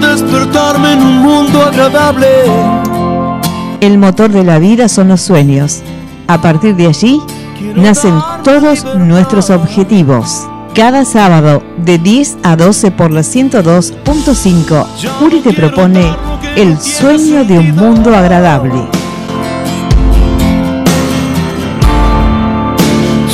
despertarme en un mundo agradable. El motor de la vida son los sueños. A partir de allí nacen todos nuestros objetivos. Cada sábado de 10 a 12 por la 102.5, Uri te propone el sueño de un mundo agradable.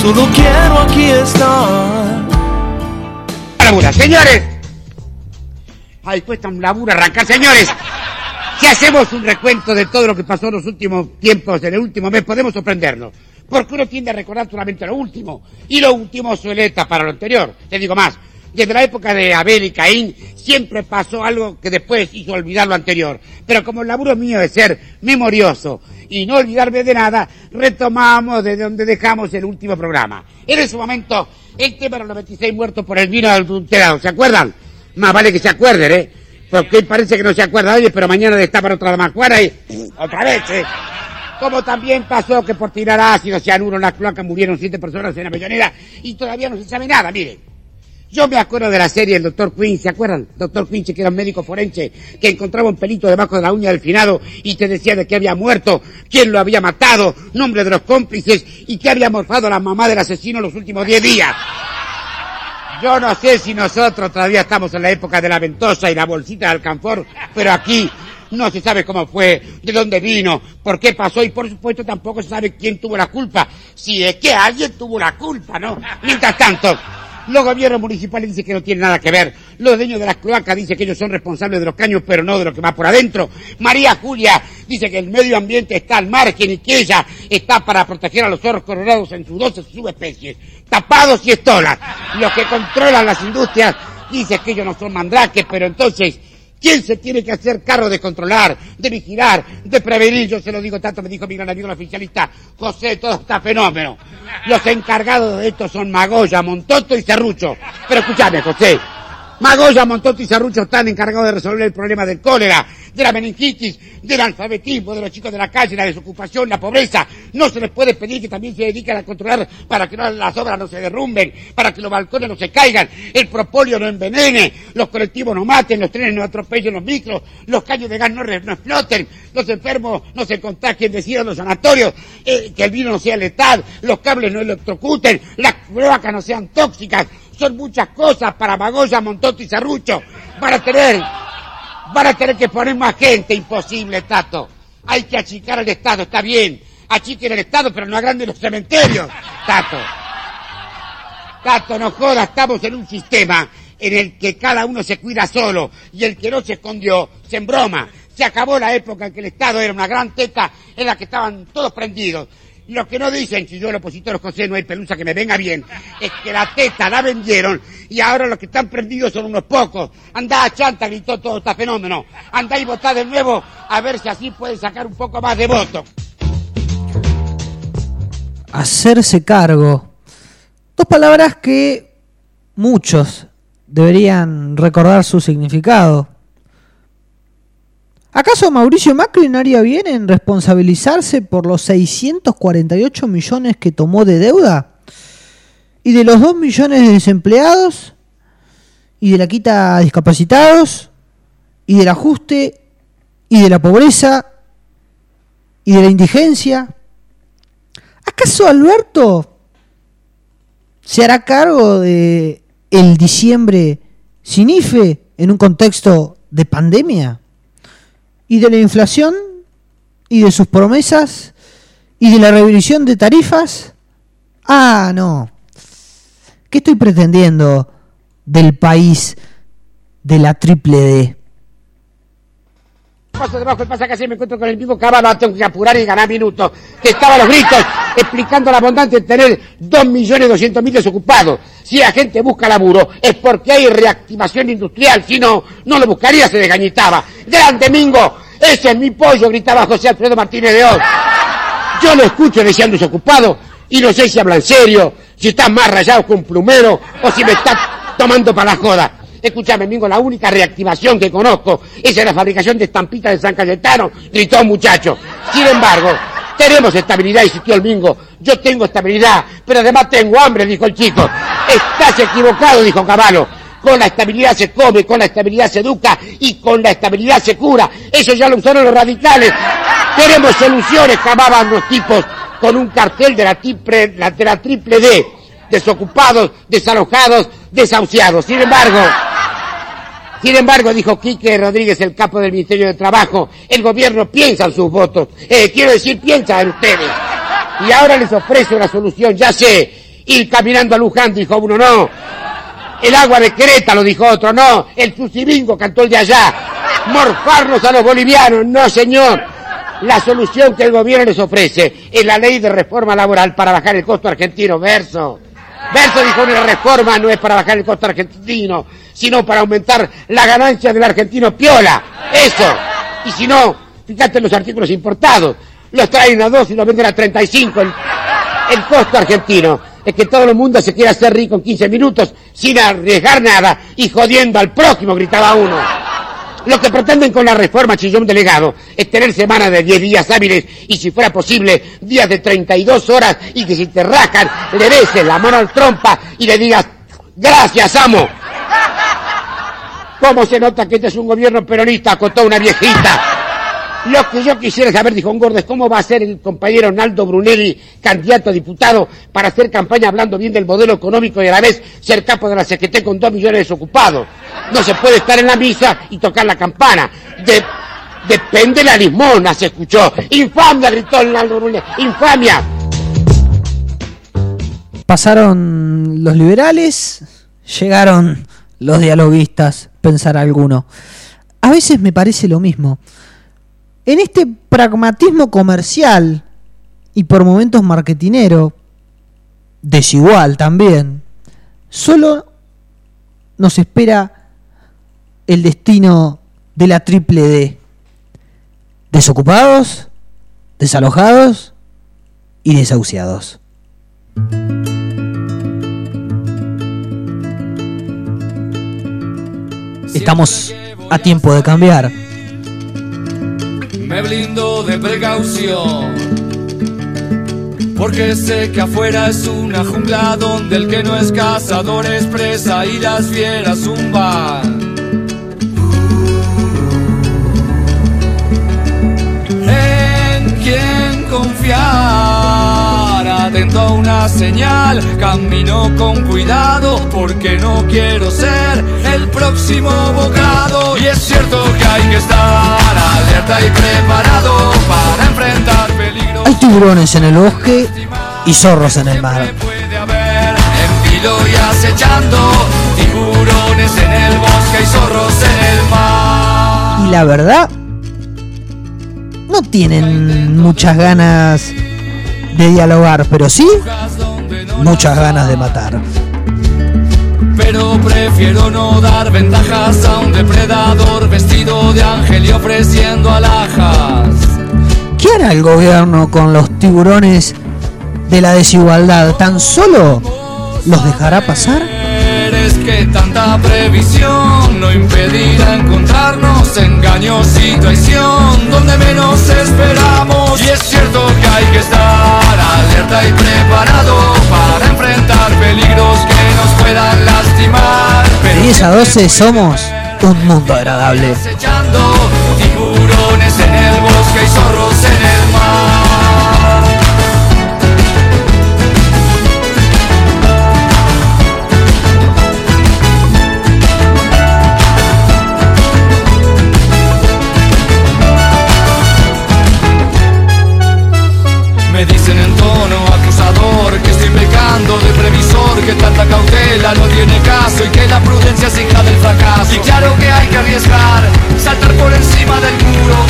Solo quiero aquí estar. labura, señores. Ay, cuesta un laburo arrancar, señores. Si hacemos un recuento de todo lo que pasó en los últimos tiempos, en el último mes, podemos sorprendernos. Porque uno tiende a recordar solamente lo último. Y lo último suele para lo anterior. Te digo más. Desde la época de Abel y Caín, siempre pasó algo que después hizo olvidar lo anterior. Pero como el laburo mío es ser memorioso y no olvidarme de nada, retomamos desde donde dejamos el último programa. En ese momento, el tema de los 96 muertos por el vino adulterado. ¿Se acuerdan? Más vale que se acuerden, ¿eh? Porque parece que no se acuerda hoy, pero mañana destapan otra damacuara y otra vez, ¿eh? Como también pasó que por tirar ácido cianuro en la cloaca murieron siete personas en la Avellaneda y todavía no se sabe nada, miren. Yo me acuerdo de la serie El Doctor Quinn, ¿se acuerdan? Doctor Quinn, que era un médico forense, que encontraba un pelito debajo de la uña del finado y te decía de qué había muerto, quién lo había matado, nombre de los cómplices y qué había morfado la mamá del asesino los últimos diez días. Yo no sé si nosotros todavía estamos en la época de la ventosa y la bolsita de alcanfor, pero aquí no se sabe cómo fue, de dónde vino, por qué pasó y por supuesto tampoco se sabe quién tuvo la culpa. Si es que alguien tuvo la culpa, ¿no? Mientras tanto, los gobiernos municipales dicen que no tienen nada que ver. Los dueños de las cloacas dicen que ellos son responsables de los caños, pero no de lo que va por adentro. María Julia dice que el medio ambiente está al margen y que ella está para proteger a los zorros colorados en sus 12 subespecies. Tapados y estolas. Los que controlan las industrias dicen que ellos no son mandraques, pero entonces ¿Quién se tiene que hacer cargo de controlar, de vigilar, de prevenir? Yo se lo digo tanto, me dijo mi gran amigo el oficialista, José, todo está fenómeno. Los encargados de esto son Magoya, Montoto y Cerrucho. Pero escúchame, José, Magoya, Montoto y Cerrucho están encargados de resolver el problema del cólera, de la meningitis, del alfabetismo, de los chicos de la calle, la desocupación, la pobreza. No se les puede pedir que también se dediquen a controlar para que las obras no se derrumben, para que los balcones no se caigan, el propolio no envenene, los colectivos no maten, los trenes no atropellen los micros, los caños de gas no, no exploten, los enfermos no se contagien de los sanatorios, eh, que el vino no sea letal, los cables no electrocuten, las cloacas no sean tóxicas. Son muchas cosas para Magoya, Montoto y Cerrucho. Para tener Van a tener que poner más gente, imposible, Tato. Hay que achicar el Estado, está bien. Achiquen el Estado, pero no agranden los cementerios, Tato. Tato, no joda, estamos en un sistema en el que cada uno se cuida solo y el que no se escondió se embroma. Se acabó la época en que el Estado era una gran teta en la que estaban todos prendidos. Lo que no dicen, si yo el opositor José no hay pelusa que me venga bien, es que la teta la vendieron y ahora los que están prendidos son unos pocos. Andá a chanta, gritó todo este fenómeno. Andá y votá de nuevo a ver si así pueden sacar un poco más de votos. hacerse cargo. Dos palabras que muchos deberían recordar su significado. ¿Acaso Mauricio Macri no haría bien en responsabilizarse por los 648 millones que tomó de deuda? ¿Y de los 2 millones de desempleados? ¿Y de la quita a discapacitados? ¿Y del ajuste? ¿Y de la pobreza? ¿Y de la indigencia? ¿Acaso Alberto se hará cargo de el diciembre sin IFE en un contexto de pandemia? ¿Y de la inflación? ¿Y de sus promesas? ¿Y de la revisión de tarifas? Ah, no. ¿Qué estoy pretendiendo del país de la triple D? Paso debajo del pasacalle me encuentro con el mismo caballo, tengo que apurar y ganar minutos. Que estaba a los gritos explicando la bondad de tener 2.200.000 desocupados. Si la gente busca laburo es porque hay reactivación industrial, si no, no lo buscaría, se desgañitaba. ¡Grande Mingo! Ese es mi pollo, gritaba José Alfredo Martínez de Oz. Yo lo escucho deseando desocupado y no sé si habla en serio, si está más rayado que un plumero o si me está tomando para la joda. Escúchame, Mingo, la única reactivación que conozco es en la fabricación de estampitas de San Cayetano, gritó un muchacho. Sin embargo, tenemos estabilidad, insistió el Mingo. Yo tengo estabilidad, pero además tengo hambre, dijo el chico. Estás equivocado, dijo Caballo. Con la estabilidad se come, con la estabilidad se educa y con la estabilidad se cura. Eso ya lo usaron los radicales. Queremos soluciones, jamaban los tipos con un cartel de la triple, de la triple D. Desocupados, desalojados, desahuciados. Sin embargo, sin embargo, dijo Quique Rodríguez, el capo del Ministerio de Trabajo, el gobierno piensa en sus votos. Eh, quiero decir, piensa en ustedes. Y ahora les ofrece una solución, ya sé. Ir caminando a Luján, dijo uno, no. El agua de lo dijo otro, no. El Susibingo cantó el de allá. Morfarnos a los bolivianos, no señor. La solución que el gobierno les ofrece es la ley de reforma laboral para bajar el costo argentino, verso. Verso dijo, una reforma no es para bajar el costo argentino, sino para aumentar la ganancia del argentino piola. Eso. Y si no, fíjate los artículos importados. Los traen a dos y los venden a 35 el, el costo argentino. Es que todo el mundo se quiere hacer rico en 15 minutos sin arriesgar nada y jodiendo al próximo, gritaba uno. Lo que pretenden con la reforma Chillón Delegado es tener semanas de 10 días hábiles y si fuera posible días de 32 horas y que si te rajan le beses la mano al trompa y le digas gracias amo. ¿Cómo se nota que este es un gobierno peronista? Acotó una viejita. Lo que yo quisiera saber, dijo un gordo, es cómo va a ser el compañero Naldo Brunelli, candidato a diputado, para hacer campaña hablando bien del modelo económico y a la vez ser capo de la CGT con dos millones de desocupados. No se puede estar en la misa y tocar la campana. De, depende la limona, se escuchó. Infamia, gritó Naldo Brunelli. Infamia. Pasaron los liberales, llegaron los dialoguistas, pensar alguno. A veces me parece lo mismo. En este pragmatismo comercial y por momentos marketinero, desigual también, solo nos espera el destino de la triple D. Desocupados, desalojados y desahuciados. Estamos a tiempo de cambiar me blindo de precaución. Porque sé que afuera es una jungla donde el que no es cazador es presa y las fieras zumban. ¿En quién confiar? Atento una señal, camino con cuidado porque no quiero ser el próximo bocado. Y es cierto que hay que estar alerta y preparado para enfrentar peligros. Hay tiburones en el bosque y zorros en el mar. Puede haber en filo y acechando tiburones en el bosque y zorros en el mar. Y la verdad, no tienen muchas ganas de dialogar, pero sí muchas ganas de matar pero prefiero no dar ventajas a un depredador vestido de ángel y ofreciendo alhajas. ¿Qué hará el gobierno con los tiburones de la desigualdad? ¿Tan solo los dejará pasar? Es que tanta previsión no impedirá encontrarnos engaños y traición donde menos esperamos. Y es cierto que hay que estar alerta y preparado para enfrentar peligros que nos puedan lastimar. De 10 a 12 somos un mundo agradable. Cautela no tiene caso y que la prudencia es hija del fracaso. Y claro que hay que arriesgar, saltar por encima del muro.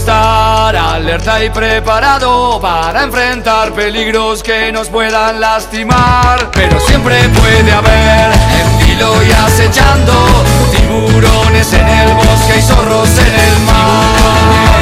Estar alerta y preparado para enfrentar peligros que nos puedan lastimar. Pero siempre puede haber en filo y acechando tiburones en el bosque y zorros en el mar.